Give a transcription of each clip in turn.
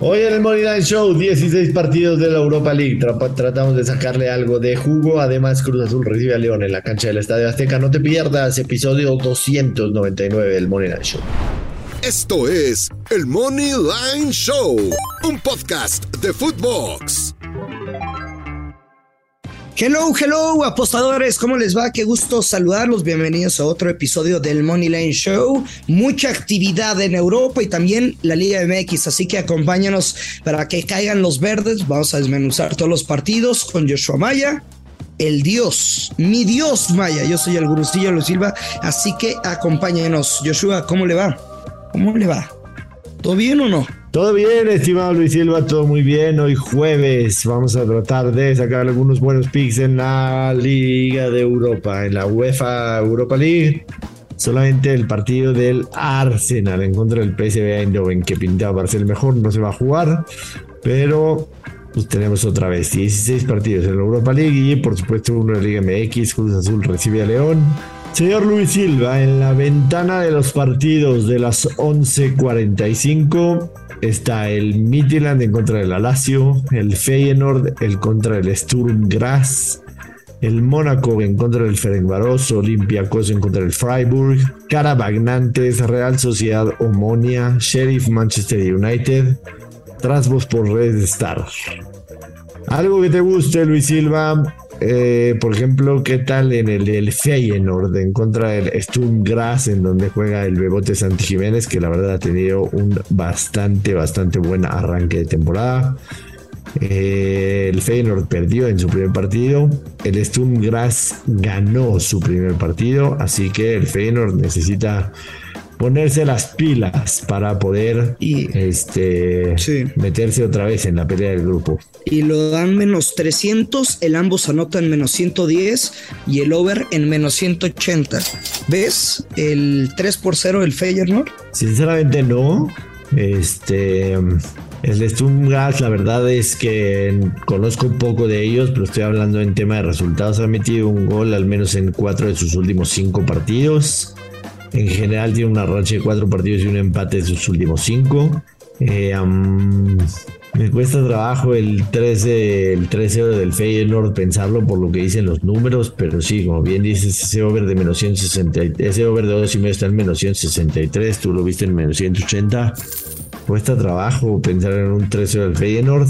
Hoy en el Money Show, 16 partidos de la Europa League. tratamos de sacarle algo de jugo. Además, Cruz Azul recibe a León en la cancha del Estadio Azteca. No te pierdas episodio 299 del Money Show. Esto es el Money Line Show, un podcast de Footbox. Hello, hello, apostadores, ¿cómo les va? Qué gusto saludarlos. Bienvenidos a otro episodio del Money Line Show. Mucha actividad en Europa y también la Liga MX, así que acompáñanos para que caigan los verdes. Vamos a desmenuzar todos los partidos con Joshua Maya. El Dios, mi Dios Maya. Yo soy el Gurusillo Luis Silva, así que acompáñenos. Joshua, ¿cómo le va? ¿Cómo le va? ¿Todo bien o no? Todo bien, estimado Luis Silva, todo muy bien. Hoy jueves vamos a tratar de sacar algunos buenos picks en la Liga de Europa, en la UEFA Europa League. Solamente el partido del Arsenal en contra del PSV Eindhoven, que pintaba para ser el mejor, no se va a jugar. Pero pues tenemos otra vez 16 partidos en la Europa League y por supuesto uno de Liga MX. Cruz Azul recibe a León. Señor Luis Silva, en la ventana de los partidos de las 11:45 está el Midland en contra del Alacio, el Feyenoord el contra del Sturm Graz, el Mónaco en contra del Ferencváros, Olympiacos en contra del Freiburg, Carabagnantes, Real Sociedad Omonia, Sheriff Manchester United, Trasbos por Red Star. Algo que te guste, Luis Silva, eh, por ejemplo, ¿qué tal en el, el Feyenoord en contra del Sturm Graz, en donde juega el Bebote Santi Jiménez, que la verdad ha tenido un bastante, bastante buen arranque de temporada? Eh, el Feyenoord perdió en su primer partido. El Sturm Graz ganó su primer partido. Así que el Feyenoord necesita ponerse las pilas para poder y, este, meterse otra vez en la pelea del grupo. Y lo dan menos 300, el ambos anotan menos 110 y el over en menos 180. ¿Ves el 3 por 0 del Feyenoord? Sinceramente no. Este... El de Gas, la verdad es que conozco un poco de ellos, pero estoy hablando en tema de resultados. Ha metido un gol al menos en cuatro de sus últimos cinco partidos. En general tiene una racha de cuatro partidos y un empate de sus últimos cinco. Eh, me cuesta trabajo el 13 el 13 del Feyenoord pensarlo por lo que dicen los números, pero sí, como bien dices, ese over de menos 160, ese over de 2 y medio está en menos 163, tú lo viste en menos 180. Cuesta trabajo pensar en un 13 del Feyenoord.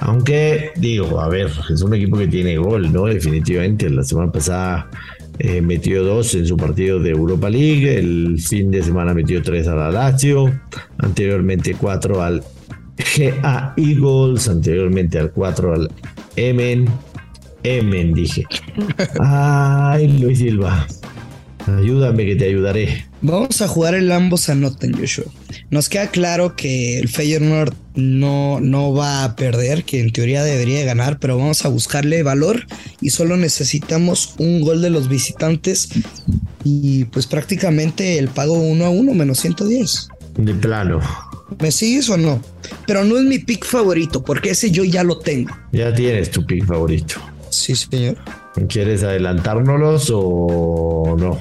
Aunque digo, a ver, es un equipo que tiene gol, ¿no? Definitivamente. La semana pasada eh, metió dos en su partido de Europa League. El fin de semana metió tres a la Lazio. Anteriormente cuatro al GA Eagles. Anteriormente al cuatro al Emen. Emen, dije. Ay, Luis Silva. Ayúdame que te ayudaré. Vamos a jugar el ambos anoten, Joshua. Nos queda claro que el Feyenoord no, no va a perder, que en teoría debería ganar, pero vamos a buscarle valor y solo necesitamos un gol de los visitantes y pues prácticamente el pago uno a uno menos 110. De plano. ¿Me sigues o no? Pero no es mi pick favorito, porque ese yo ya lo tengo. Ya tienes tu pick favorito. Sí, señor. ¿Quieres adelantárnoslos o no?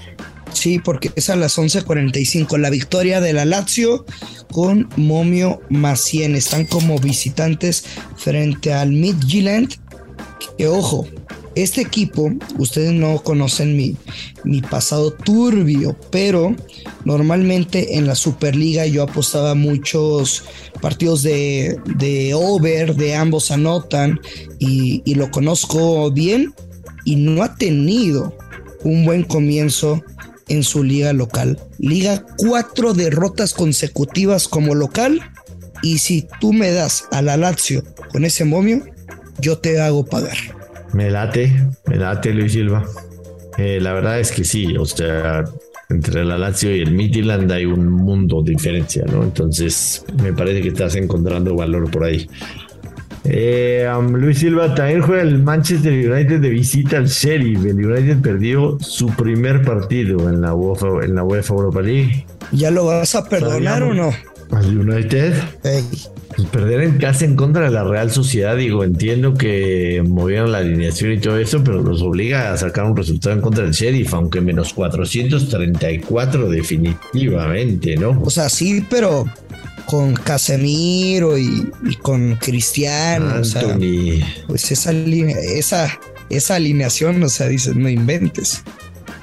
Sí, porque es a las 11:45. La victoria de la Lazio con Momio Macien. Están como visitantes frente al Midtjylland. Que ojo, este equipo, ustedes no conocen mi, mi pasado turbio, pero normalmente en la Superliga yo apostaba muchos partidos de, de over, de ambos anotan, y, y lo conozco bien, y no ha tenido un buen comienzo en su liga local. Liga cuatro derrotas consecutivas como local. Y si tú me das a la Lazio con ese momio, yo te hago pagar. Me late, me late Luis Silva. Eh, la verdad es que sí, o sea, entre la Lazio y el Midland hay un mundo de diferencia, ¿no? Entonces, me parece que estás encontrando valor por ahí. Eh, Luis Silva también juega el Manchester United de visita al Sheriff. El United perdió su primer partido en la UEFA, en la UEFA Europa League. ¿Ya lo vas a perdonar o no? Al United. Pues perder en casa en contra de la Real Sociedad, digo, entiendo que movieron la alineación y todo eso, pero los obliga a sacar un resultado en contra del Sheriff, aunque menos 434 definitivamente, ¿no? O sea, sí, pero con Casemiro y, con Cristiano. pues esa, esa, esa alineación, o sea, dices, no inventes,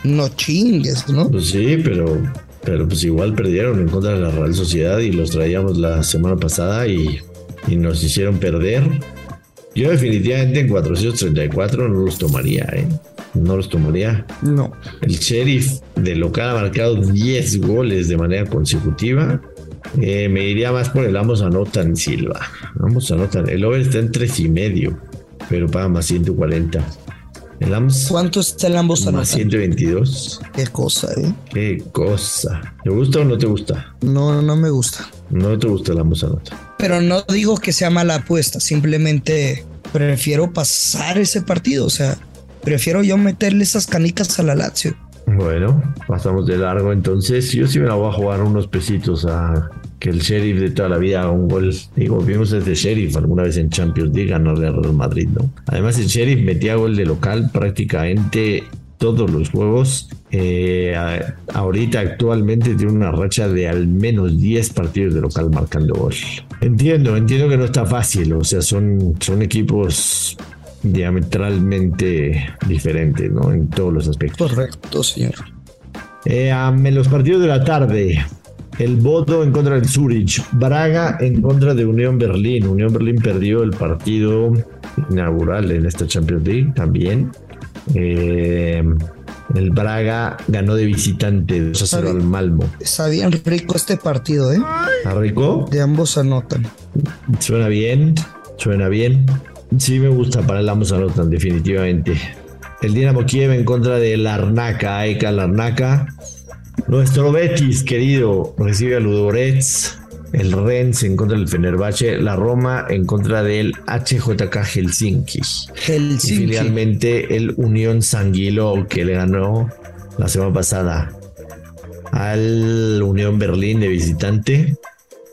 no chingues, ¿no? Pues sí, pero, pero pues igual perdieron en contra de la Real Sociedad y los traíamos la semana pasada y, y nos hicieron perder. Yo definitivamente en 434 no los tomaría, ¿eh? No los tomaría. No. El sheriff de local ha marcado 10 goles de manera consecutiva eh, me iría más por el ambos anotan Silva. Ambos anotan. El over está en tres y medio, pero paga más 140. El ambos. ¿Cuánto está el ambos anotan? Más 122. Qué cosa, ¿eh? Qué cosa. ¿Te gusta o no te gusta? No, no me gusta. No te gusta el ambos anotan. Pero no digo que sea mala apuesta, simplemente prefiero pasar ese partido. O sea, prefiero yo meterle esas canicas a la Lazio. Bueno, pasamos de largo entonces. Yo sí me la voy a jugar unos pesitos a que el sheriff de toda la vida haga un gol. Digo, vimos este sheriff alguna vez en Champions League ganarle al Real Madrid, ¿no? Además, el sheriff metía gol de local prácticamente todos los juegos. Eh, ahorita actualmente tiene una racha de al menos 10 partidos de local marcando gol. Entiendo, entiendo que no está fácil, o sea, son, son equipos diametralmente diferente, ¿no? En todos los aspectos. Correcto, señor. Eh, en los partidos de la tarde, el voto en contra del Zurich, Braga en contra de Unión Berlín. Unión Berlín perdió el partido inaugural en esta Champions League también. Eh, el Braga ganó de visitante 2 a al Malmo. Está bien rico este partido, ¿eh? ¿Está rico? De ambos anotan. Suena bien, suena bien. Sí me gusta para el Amos Anotan, definitivamente. El Dinamo Kiev en contra de Larnaca, Aika Larnaca. Nuestro Betis, querido, recibe a Ludogorets. El Rennes en contra del Fenerbahce. La Roma en contra del HJK Helsinki. Helsinki. Y finalmente el Unión Sanguilo que le ganó la semana pasada al Unión Berlín de visitante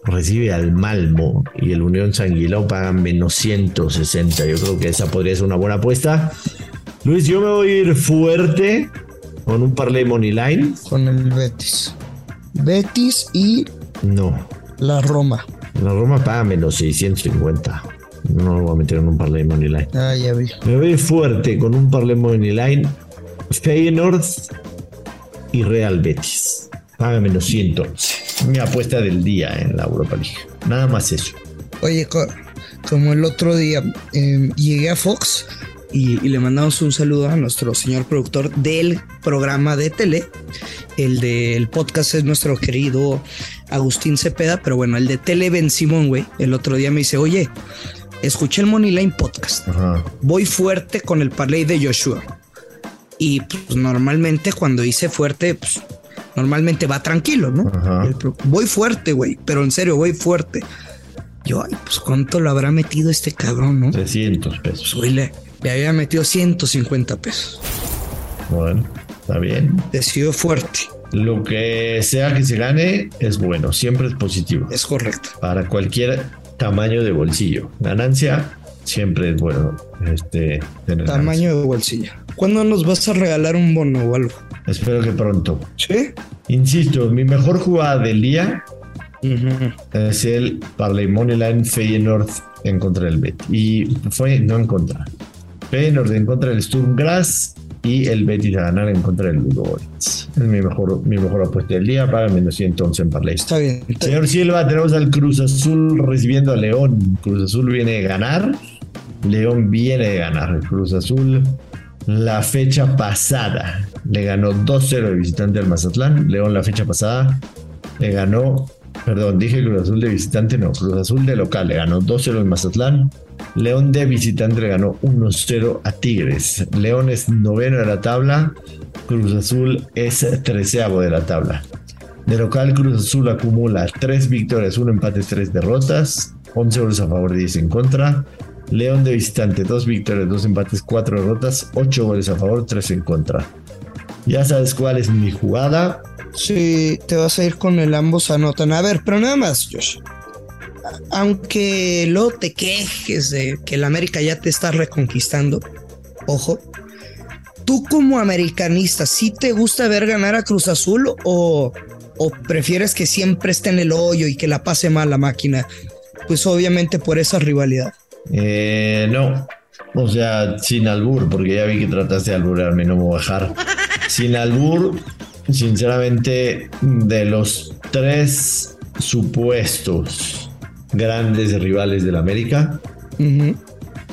recibe al Malmo y el Unión Sanguilao paga menos 160. Yo creo que esa podría ser una buena apuesta. Luis, yo me voy a ir fuerte con un parlay money line. Con el Betis. Betis y. No. La Roma. La Roma paga menos 650. No lo voy a meter en un parlay money line. Ah, ya vi. Me voy fuerte con un parlay money line. Feyenoord y Real Betis. Paga menos 111 mi apuesta del día en la Europa League. Nada más eso. Oye, como el otro día em, llegué a Fox y, le mandamos un saludo a nuestro señor productor del programa de tele. El del podcast es nuestro querido Agustín Cepeda, pero bueno, el de tele Ben Simón, güey. El otro día me dice, oye, escuché el Money Line podcast. Voy fuerte con el parlay de Joshua. Y pues normalmente cuando hice fuerte, pues normalmente va tranquilo, ¿no? Voy fuerte, güey, pero en serio, voy fuerte. Yo, ay, pues cuánto lo habrá metido este cabrón, ¿no? 300 pesos. Pues, le, había metido 150 pesos. Bueno, está bien. Decidió fuerte. Lo que sea que se gane es bueno, siempre es positivo. Es correcto. Para cualquier tamaño de bolsillo. Ganancia siempre es bueno. Este, tamaño de bolsillo. ¿Cuándo nos vas a regalar un bono o algo? Espero que pronto. Sí. Insisto, mi mejor jugada del día es el Parley Moneyline Feyenoord en contra del Bet. Y fue no en contra. Feyenoord en contra del Sturm y el Betis a ganar en contra del Ludo Es mi mejor, mi mejor apuesta del día. Paga menos 111 en Parley. Está bien. Señor Silva, tenemos al Cruz Azul recibiendo a León. Cruz Azul viene de ganar. León viene de ganar. Cruz Azul la fecha pasada le ganó 2-0 de visitante al Mazatlán. León la fecha pasada le ganó, perdón, dije Cruz Azul de visitante, no, Cruz Azul de local le ganó 2-0 al Mazatlán. León de visitante le ganó 1-0 a Tigres. León es noveno de la tabla, Cruz Azul es treceavo de la tabla. De local, Cruz Azul acumula 3 victorias, 1 empate, 3 derrotas, 11 goles a favor, 10 en contra. León de visitante, dos victorias, dos empates, cuatro derrotas, ocho goles a favor, tres en contra. Ya sabes cuál es mi jugada. Sí, te vas a ir con el ambos anotan. A ver, pero nada más, Josh. Aunque luego te quejes de que el América ya te está reconquistando, ojo, tú como americanista, ¿sí te gusta ver ganar a Cruz Azul o, o prefieres que siempre esté en el hoyo y que la pase mal la máquina? Pues obviamente por esa rivalidad. Eh, no, o sea, sin albur, porque ya vi que trataste de alburarme, no me voy a dejar. Sin albur, sinceramente, de los tres supuestos grandes rivales del América,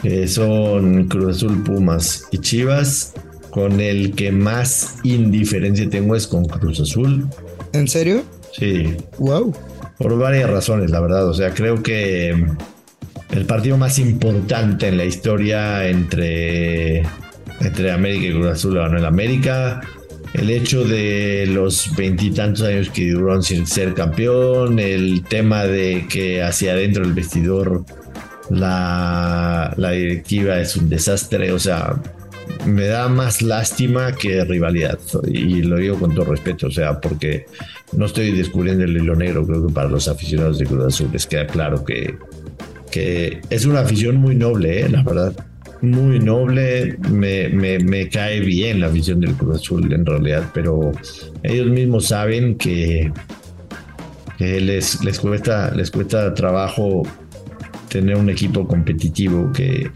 que son Cruz Azul, Pumas y Chivas, con el que más indiferencia tengo es con Cruz Azul. ¿En serio? Sí. Wow. Por varias razones, la verdad. O sea, creo que el partido más importante en la historia entre, entre América y Cruz Azul lo ganó el América. El hecho de los veintitantos años que duraron sin ser campeón, el tema de que hacia adentro del vestidor la, la directiva es un desastre, o sea, me da más lástima que rivalidad. Y lo digo con todo respeto, o sea, porque no estoy descubriendo el hilo negro, creo que para los aficionados de Cruz Azul les queda claro que que es una afición muy noble, ¿eh? la verdad. Muy noble, me, me, cae bien la afición del Cruz Azul en realidad, pero ellos mismos saben que, les, les, cuesta, les cuesta trabajo tener un equipo competitivo que,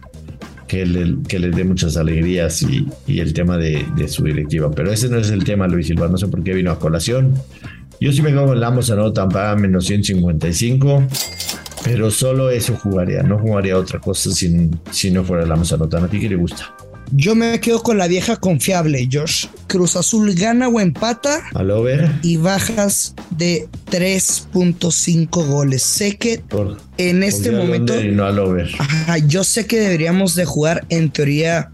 que, les dé muchas alegrías y, el tema de, su directiva. Pero ese no es el tema, Luis Silva, no sé por qué vino a colación. Yo sí me quedo con Lamos nota para menos 155. Pero solo eso jugaría, no jugaría otra cosa si, si no fuera la Mazanotana. ¿A ti qué le gusta? Yo me quedo con la vieja confiable, Josh. Cruz Azul gana o empata. Al over. Y bajas de 3.5 goles. Sé que en este momento. Y no al over. yo sé que deberíamos de jugar en teoría.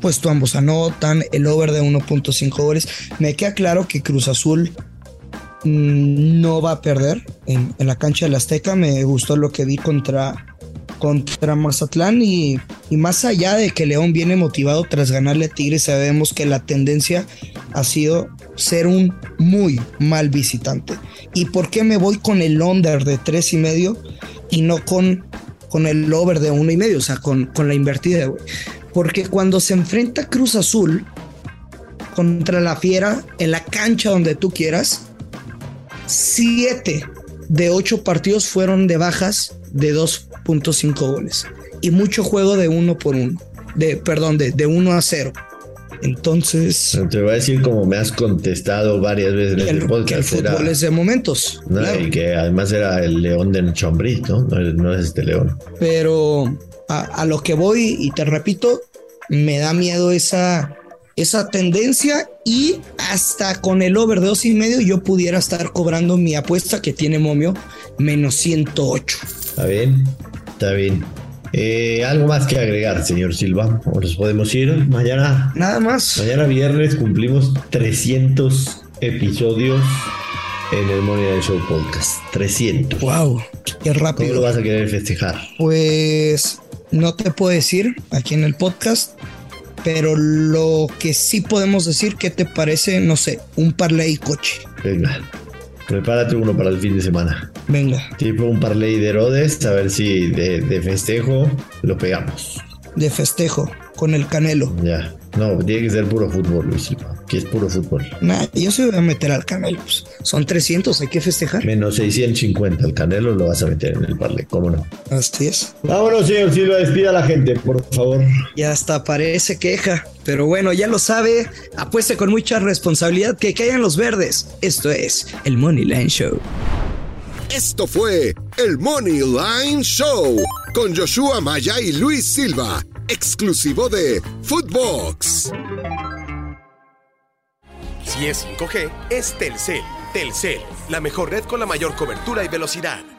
pues tú ambos anotan el over de 1.5 goles. Me queda claro que Cruz Azul no va a perder en, la cancha del Azteca. Me gustó lo que vi contra, contra Mazatlán y, más allá de que León viene motivado tras ganarle a Tigres, sabemos que la tendencia ha sido ser un muy mal visitante. ¿Y por qué me voy con el under de tres y medio y no con, con el over de uno y medio? O sea, con, con la invertida, Porque cuando se enfrenta Cruz Azul contra la Fiera en la cancha donde tú quieras, Siete de ocho partidos fueron de bajas de 2.5 goles y mucho juego de uno por uno, de perdón, de, de 1 a 0. Entonces. Te voy a decir como me has contestado varias veces en el, podcast. Que el fútbol es de momentos. Y que además era el león de Chambrí, ¿no? No es este león. Pero a, a, lo que voy, y te repito, me da miedo esa, esa tendencia y hasta con el over de dos y medio yo pudiera estar cobrando mi apuesta que tiene Momio menos 108. Está bien, está bien. Eh, algo más que agregar, señor Silva. ¿O nos podemos ir mañana? Nada más. Mañana viernes cumplimos 300 episodios en el Money Show Podcast. 300. Wow, qué rápido. ¿Cómo lo vas a querer festejar? Pues no te puedo decir aquí en el podcast, pero lo que sí podemos decir, ¿qué te parece? No sé, un parlay coche. Venga, prepárate uno para el fin de semana. Venga. Tipo un parlay de Herodes, a ver si de, de festejo lo pegamos. De festejo, con el canelo. Ya. No, tiene que ser puro fútbol, Luis que es puro fútbol. Nah, yo se voy a meter al Canelo. Pues. Son 300, hay que festejar. Menos 650. El Canelo lo vas a meter en el parle, ¿cómo no? Así es. Vámonos, señor Silva, despida a la gente, por favor. Ya hasta parece queja. Pero bueno, ya lo sabe. Apueste con mucha responsabilidad que caigan los verdes. Esto es el Money Line Show. Esto fue el Money Line Show con Joshua Maya y Luis Silva, exclusivo de Footbox. Si es 5G, es Telcel. Telcel, la mejor red con la mayor cobertura y velocidad.